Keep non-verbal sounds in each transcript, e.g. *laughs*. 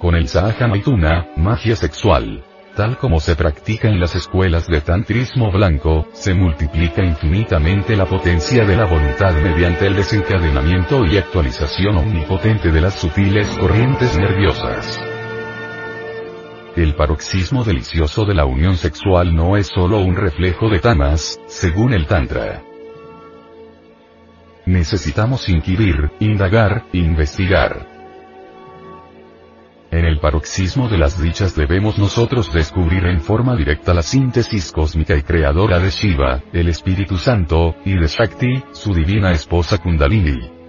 Con el Sahaja Maituna, magia sexual. Tal como se practica en las escuelas de tantrismo blanco, se multiplica infinitamente la potencia de la voluntad mediante el desencadenamiento y actualización omnipotente de las sutiles corrientes nerviosas. El paroxismo delicioso de la unión sexual no es solo un reflejo de tamas, según el Tantra. Necesitamos inquirir, indagar, investigar. En el paroxismo de las dichas debemos nosotros descubrir en forma directa la síntesis cósmica y creadora de Shiva, el Espíritu Santo, y de Shakti, su divina esposa Kundalini.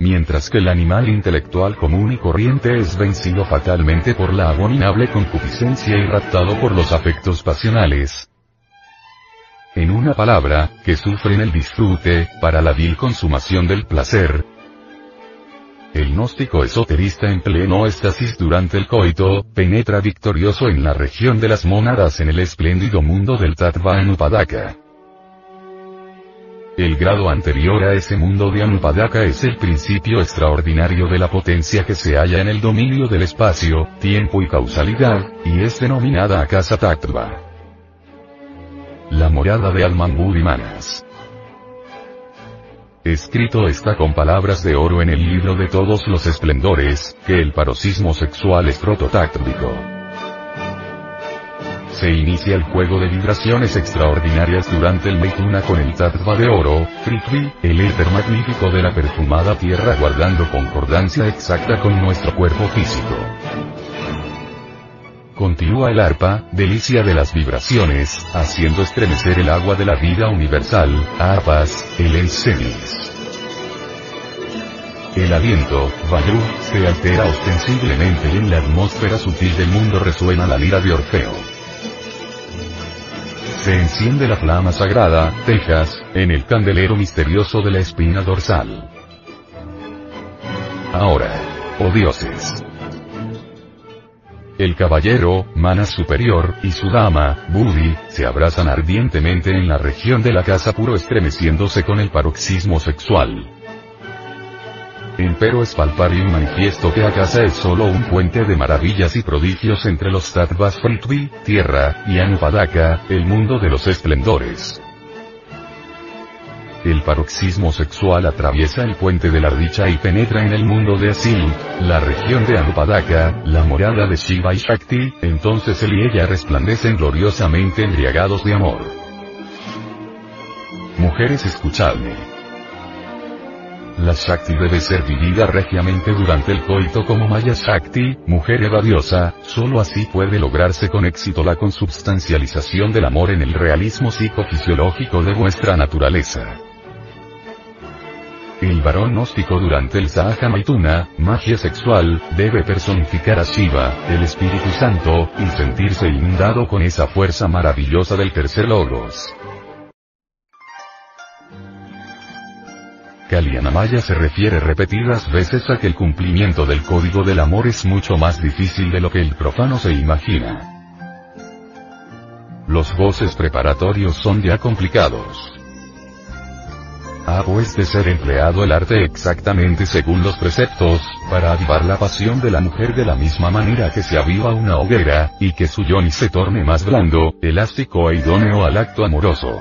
Mientras que el animal intelectual común y corriente es vencido fatalmente por la abominable concupiscencia y raptado por los afectos pasionales. En una palabra, que sufre en el disfrute, para la vil consumación del placer, el gnóstico esoterista en pleno éxtasis durante el coito, penetra victorioso en la región de las mónadas en el espléndido mundo del Tattva Anupadaka. El grado anterior a ese mundo de Anupadaka es el principio extraordinario de la potencia que se halla en el dominio del espacio, tiempo y causalidad, y es denominada Akasa Tattva. La morada de Alman Manas. Escrito está con palabras de oro en el libro de todos los esplendores, que el paroxismo sexual es prototáctico. Se inicia el juego de vibraciones extraordinarias durante el Meituna con el Tattva de oro, Prithvi, el éter magnífico de la perfumada tierra guardando concordancia exacta con nuestro cuerpo físico. Continúa el arpa, delicia de las vibraciones, haciendo estremecer el agua de la vida universal, arpas, el ensenis. El aliento, Vayu, se altera ostensiblemente y en la atmósfera sutil del mundo resuena la lira de Orfeo. Se enciende la flama sagrada, Tejas, en el candelero misterioso de la espina dorsal. Ahora, oh dioses, el caballero, Manas Superior, y su dama, Budi, se abrazan ardientemente en la región de la casa puro estremeciéndose con el paroxismo sexual. Empero es palpar y manifiesto que Akasa es solo un puente de maravillas y prodigios entre los Tattvas Fritvi, tierra, y Anupadaka, el mundo de los esplendores. El paroxismo sexual atraviesa el puente de la dicha y penetra en el mundo de Asil, la región de Anupadaka, la morada de Shiva y Shakti, entonces él y ella resplandecen gloriosamente embriagados de amor. Mujeres escuchadme. La Shakti debe ser vivida regiamente durante el coito como Maya Shakti, mujer evadiosa, solo así puede lograrse con éxito la consubstancialización del amor en el realismo psicofisiológico de vuestra naturaleza. El varón gnóstico durante el Sahaja Maituna, magia sexual, debe personificar a Shiva, el Espíritu Santo, y sentirse inundado con esa fuerza maravillosa del tercer logos. Kalyanamaya se refiere repetidas veces a que el cumplimiento del código del amor es mucho más difícil de lo que el profano se imagina. Los voces preparatorios son ya complicados. Ha pues de ser empleado el arte exactamente según los preceptos, para avivar la pasión de la mujer de la misma manera que se aviva una hoguera, y que su yoni se torne más blando, elástico e idóneo al acto amoroso.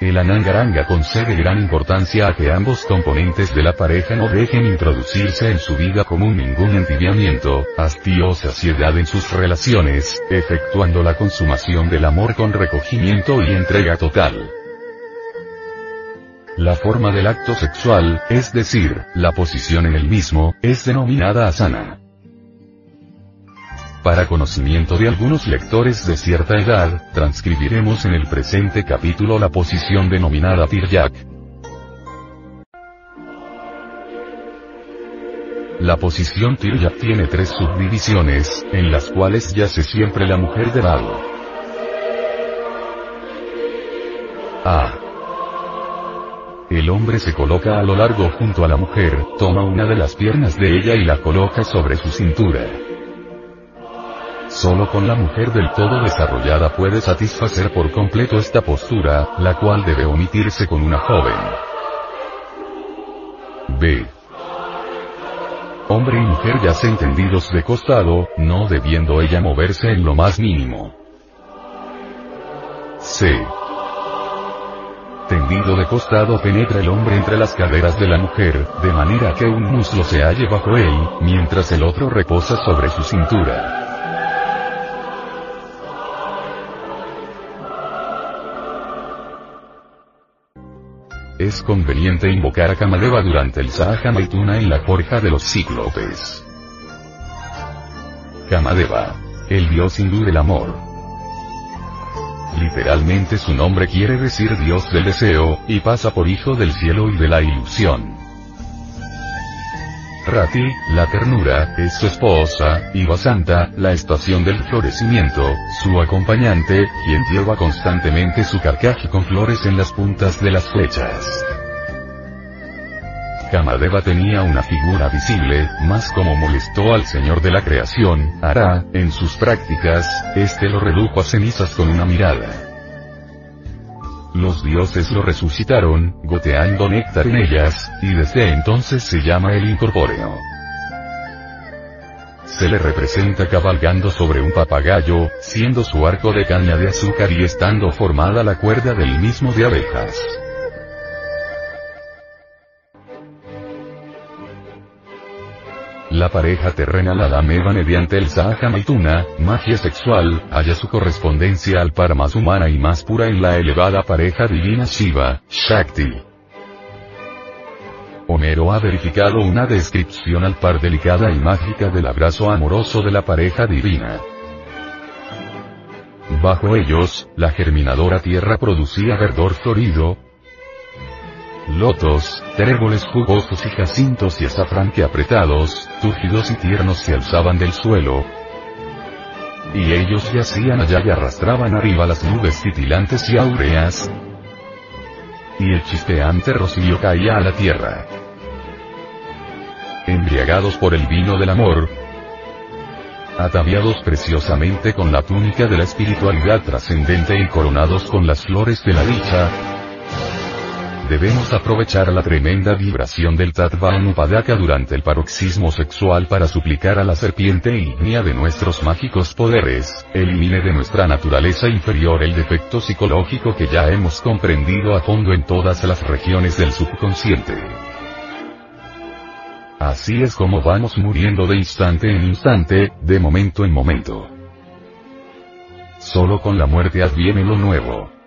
El Anangaranga concede gran importancia a que ambos componentes de la pareja no dejen introducirse en su vida común ningún entibiamiento, hastío o saciedad en sus relaciones, efectuando la consumación del amor con recogimiento y entrega total. La forma del acto sexual, es decir, la posición en el mismo, es denominada asana. Para conocimiento de algunos lectores de cierta edad, transcribiremos en el presente capítulo la posición denominada Tiryak. La posición Tiryak tiene tres subdivisiones, en las cuales yace siempre la mujer de lado. A. El hombre se coloca a lo largo junto a la mujer, toma una de las piernas de ella y la coloca sobre su cintura. Solo con la mujer del todo desarrollada puede satisfacer por completo esta postura, la cual debe omitirse con una joven. B. Hombre y mujer ya se entendidos de costado, no debiendo ella moverse en lo más mínimo. C. Tendido de costado penetra el hombre entre las caderas de la mujer, de manera que un muslo se halle bajo él, mientras el otro reposa sobre su cintura. es conveniente invocar a Kamadeva durante el Sahaja Maituna en la forja de los cíclopes. Kamadeva. El dios hindú del amor. Literalmente su nombre quiere decir dios del deseo, y pasa por hijo del cielo y de la ilusión. Rati, la ternura, es su esposa, y Vasanta, la estación del florecimiento, su acompañante, quien lleva constantemente su carcaje con flores en las puntas de las flechas. Kamadeva tenía una figura visible, más como molestó al Señor de la creación, Ara, en sus prácticas, este lo redujo a cenizas con una mirada. Los dioses lo resucitaron, goteando néctar en ellas, y desde entonces se llama el incorpóreo. Se le representa cabalgando sobre un papagayo, siendo su arco de caña de azúcar y estando formada la cuerda del mismo de abejas. La pareja terrenal Adameva mediante el Sahaja Maituna, magia sexual, halla su correspondencia al par más humana y más pura en la elevada pareja divina Shiva, Shakti. Homero ha verificado una descripción al par delicada y mágica del abrazo amoroso de la pareja divina. Bajo ellos, la germinadora tierra producía verdor florido, lotos, tréboles jugosos y jacintos y azafrán que apretados, túrgidos y tiernos se alzaban del suelo. Y ellos yacían allá y arrastraban arriba las nubes titilantes y áureas. Y el chispeante rocío caía a la tierra. Embriagados por el vino del amor, ataviados preciosamente con la túnica de la espiritualidad trascendente y coronados con las flores de la dicha, Debemos aprovechar la tremenda vibración del Tattva Anupadaka durante el paroxismo sexual para suplicar a la serpiente ígnea de nuestros mágicos poderes, elimine de nuestra naturaleza inferior el defecto psicológico que ya hemos comprendido a fondo en todas las regiones del subconsciente. Así es como vamos muriendo de instante en instante, de momento en momento. Solo con la muerte adviene lo nuevo.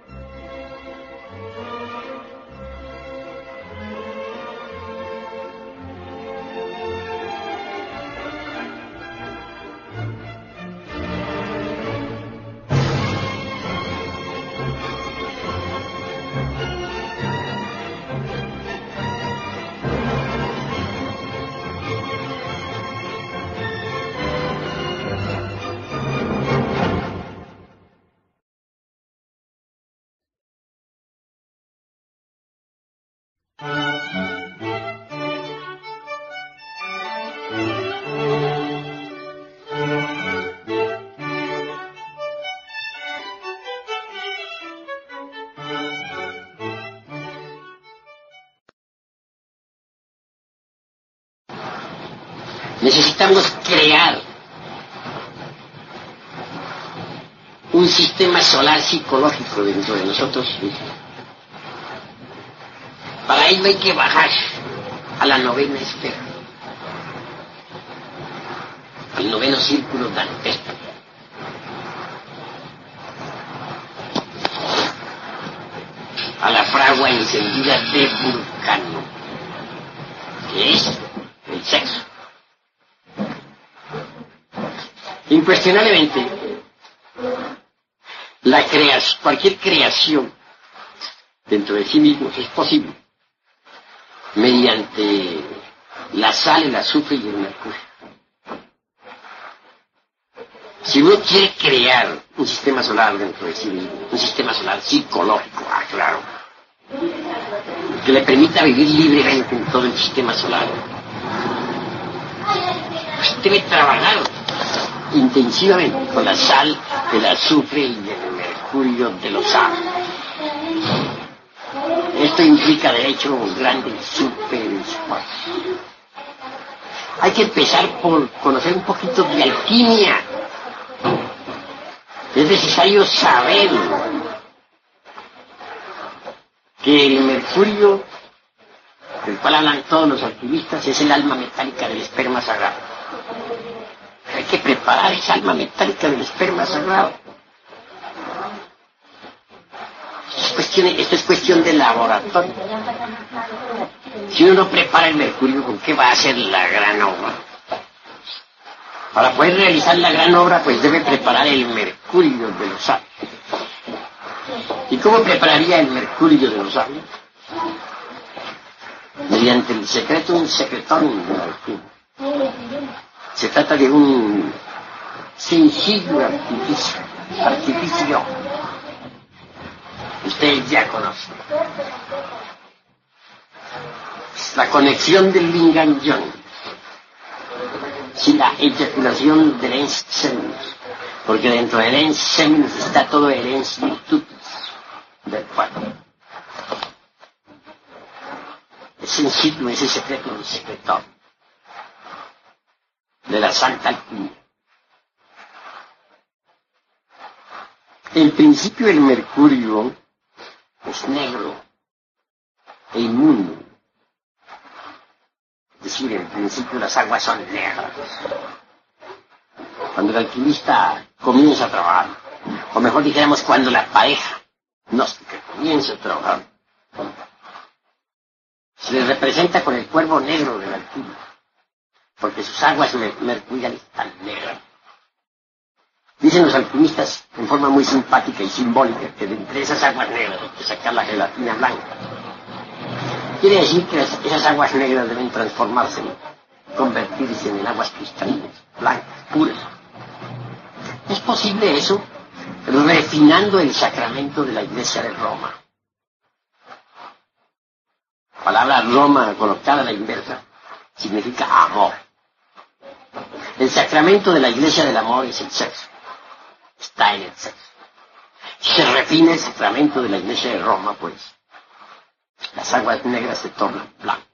Necesitamos crear un sistema solar psicológico dentro de nosotros Para ello hay que bajar a la novena esfera, al noveno círculo dantesco. a la fragua encendida de Vulcano, que es el sexo. Incuestionablemente, la creación, cualquier creación dentro de sí mismo es posible mediante la sal, el azufre y el mercurio. Si uno quiere crear un sistema solar dentro de sí mismo, un sistema solar psicológico, ah, claro, que le permita vivir libremente en todo el sistema solar, pues debe trabajar intensivamente con la sal, el azufre y el mercurio de los árboles. Esto implica, de hecho, un grande super esfuerzo. Hay que empezar por conocer un poquito de alquimia. Es necesario saber que el mercurio, del cual hablan todos los alquimistas, es el alma metálica del esperma sagrado. Hay que preparar esa alma metálica del esperma sagrado. Esto es cuestión de laboratorio. Si uno no prepara el mercurio, ¿con qué va a hacer la gran obra? Para poder realizar la gran obra, pues debe preparar el mercurio de los sabios. ¿Y cómo prepararía el mercurio de los sabios? Mediante el secreto, un secretón Se trata de un sencillo artificio, artificio Usted ya conoce. La conexión del Lingan-Yon. Sí, la eyaculación del ens Porque dentro del ens está todo el ens del cuerpo. Es en situ, ese secreto, el secreto de la Santa Alquimia. En principio el mercurio es negro e inmundo. Es decir, en principio las aguas son negras. Cuando el alquimista comienza a trabajar, o mejor dijéramos cuando la pareja gnóstica comienza a trabajar, se le representa con el cuervo negro del alquimista, porque sus aguas mercuriales están negras. Dicen los alquimistas en forma muy simpática y simbólica que de entre esas aguas negras hay que sacar la gelatina blanca. Quiere decir que esas aguas negras deben transformarse, convertirse en aguas cristalinas, blancas, puras. ¿Es posible eso? Refinando el sacramento de la iglesia de Roma. La palabra Roma colocada a la inversa significa amor. El sacramento de la iglesia del amor es el sexo está en el sexo. Se refina el sacramento de la iglesia de Roma, pues las aguas negras se tornan blancas.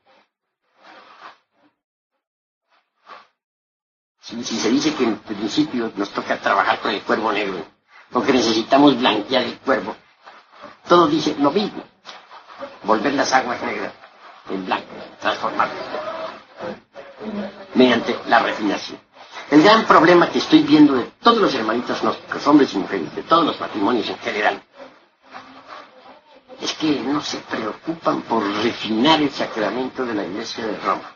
Si, se dice que en principio nos toca trabajar con el cuervo negro, porque necesitamos blanquear el cuervo, todo dice lo mismo. Volver las aguas negras en blanco, transformarlas mediante la refinación. El gran problema que estoy viendo de todos los hermanitos gnósticos, hombres y mujeres, de todos los matrimonios en general, es que no se preocupan por refinar el sacramento de la iglesia de Roma.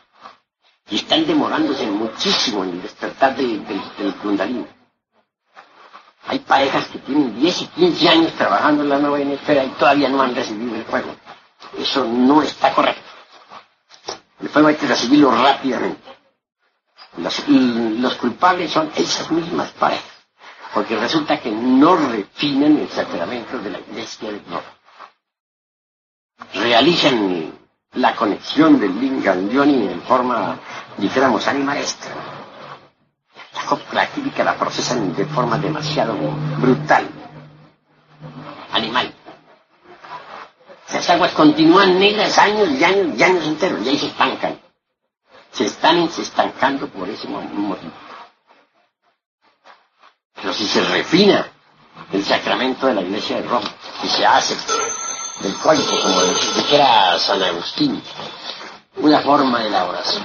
Y están demorándose muchísimo en el despertar del Kundalini. Hay parejas que tienen 10 y 15 años trabajando en la novena esfera y todavía no han recibido el fuego. Eso no está correcto. El fuego hay que recibirlo rápidamente. Los, culpables son esas mismas parejas, porque resulta que no refinan el sacramento de la iglesia de Dios. Realizan la conexión del Lingam Yoni en forma, dijéramos, animalesca. La química la procesan de forma demasiado brutal, animal. Esas aguas continúan negras años y años y años enteros y ahí se estancan se están estancando por ese motivo. Pero si se refina el sacramento de la iglesia de Roma, si se hace del cólico, como de que era San Agustín, una forma de la oración.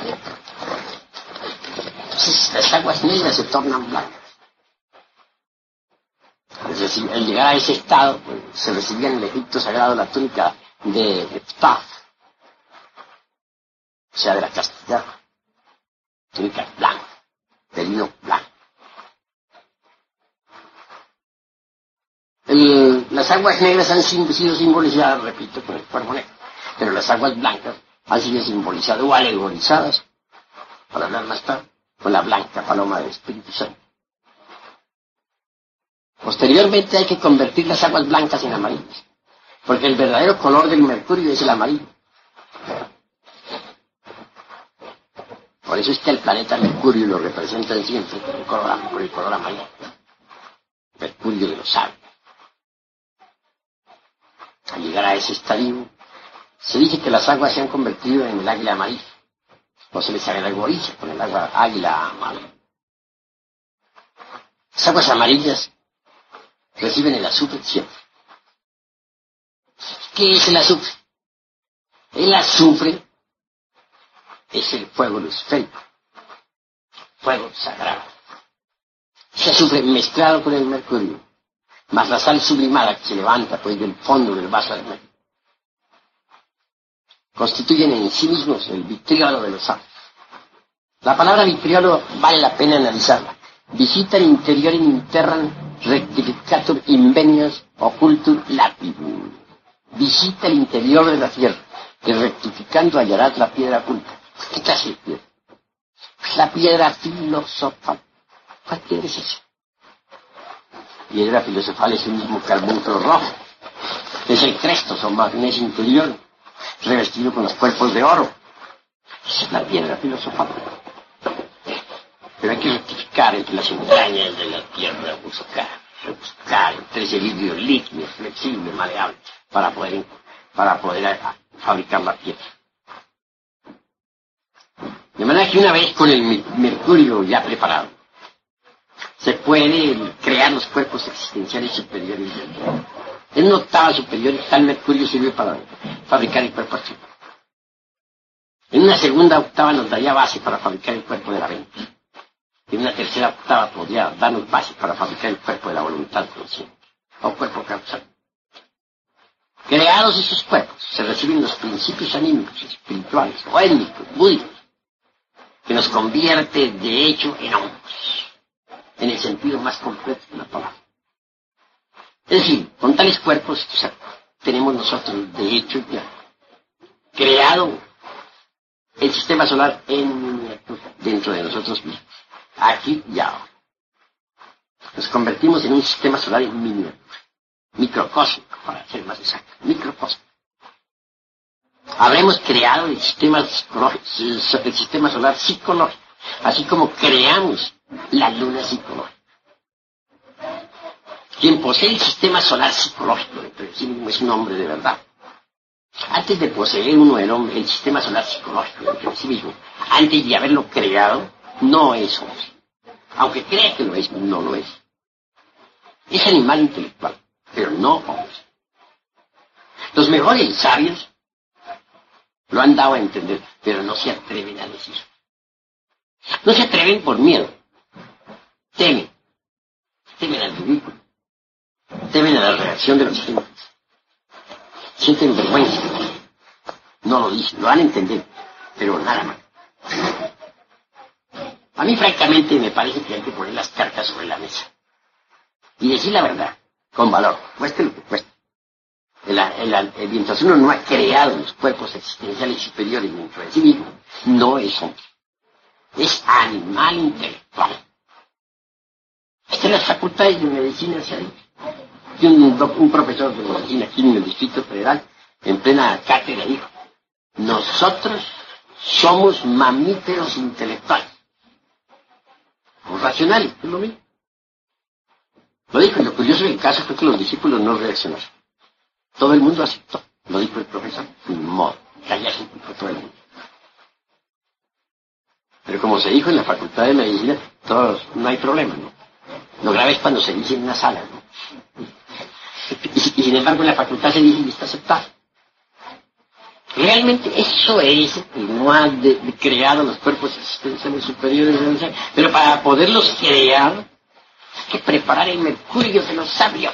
Entonces, las aguas negras se tornan blancas. Es decir, al llegar a ese estado, pues, se recibía en el Egipto sagrado la túnica de Ptah, o sea, de la castidad, túnica blanca, de las aguas negras han sido simbolizadas, repito, con el cuerpo negro, pero las aguas blancas han sido simbolizadas o alegorizadas, para hablar más tarde, con la blanca paloma del Espíritu Santo. Posteriormente hay que convertir las aguas blancas en amarillas, porque el verdadero color del mercurio es el amarillo. Por eso es que el planeta Mercurio lo representan siempre con el color, el color amarillo. Mercurio de los sabios. Al llegar a ese estadio, se dice que las aguas se han convertido en el águila amarilla, o se les alegoriza con el agua águila amarilla. Las aguas amarillas reciben el azufre siempre. ¿Qué es el azufre? El azufre es el fuego luciférico, fuego sagrado. Ese azufre mezclado con el mercurio, más la sal sublimada que se levanta pues del fondo del vaso de mercurio, constituyen en sí mismos el vitriolo de los santos. La palabra vitriolo vale la pena analizarla. Visita el interior in interran rectificatur invenios ocultur lapidum. Visita el interior de la tierra, que rectificando hallarás la piedra oculta. ¿Qué clase de piedra? La piedra filosofal. ¿Cuál piedra es eso? Piedra filosofal es el mismo carbunclo rojo. Es el crestos o magnesio interior, revestido con los cuerpos de oro. Esa es la piedra filosofal. Pero hay que rectificar entre las entrañas de la tierra, buscar, buscar entre ese vidrio líquido, flexible, maleable, para poder, para poder fabricar la piedra. De manera que una vez con el mercurio ya preparado, se puede crear los cuerpos existenciales superiores del mundo. En una octava superior, tal mercurio sirve para fabricar el cuerpo astral. En una segunda octava nos daría base para fabricar el cuerpo de la mente. En una tercera octava podría darnos base para fabricar el cuerpo de la voluntad consciente, o cuerpo causal. Creados esos cuerpos, se reciben los principios anímicos, espirituales, o étnicos, búdicos, que nos convierte de hecho en hombres, en el sentido más completo de la palabra. Es decir, con tales cuerpos tenemos nosotros de hecho ya creado el sistema solar en, dentro de nosotros mismos, aquí y ahora. Nos convertimos en un sistema solar en miniatura, microcósmico, para ser más exacto, microcósmico habremos creado el sistema, solar psicológico, así como creamos la luna psicológica. Quien posee el sistema solar psicológico sí mismo es un hombre de verdad. Antes de poseer uno el, hombre, el sistema solar psicológico de sí mismo, antes de haberlo creado, no es hombre. Aunque crea que lo es, no lo es. Es animal intelectual, pero no hombre. Los mejores sabios lo han dado a entender, pero no se atreven a decir. No se atreven por miedo. Temen. Temen al ridículo. Temen a la reacción de los gentes. Sienten vergüenza. No lo dicen, lo van a entender, pero nada más. A mí francamente me parece que hay que poner las cartas sobre la mesa. Y decir la verdad, con valor, cueste lo que cueste. El, mientras uno no ha creado los cuerpos existenciales superiores dentro de sí mismo, no es hombre. Es animal intelectual. Esta en las facultades de medicina se ha dicho. Un, un profesor de medicina aquí en el Distrito Federal, en plena cátedra, dijo, nosotros somos mamíferos intelectuales. O racionales, es lo mismo. Lo dijo, y lo curioso del caso fue que los discípulos no reaccionaron. Todo el mundo aceptó. Lo dijo el profesor. Ni modo. Callarse por todo el mundo. Pero como se dijo en la facultad de medicina, todos, no hay problema, ¿no? Lo grave es cuando se dice en una sala, ¿no? *laughs* y, sin embargo en la facultad se dice y está aceptado. Realmente eso es que no ha creado los cuerpos existenciales superiores, pero para poderlos crear hay que preparar el mercurio de los sabios.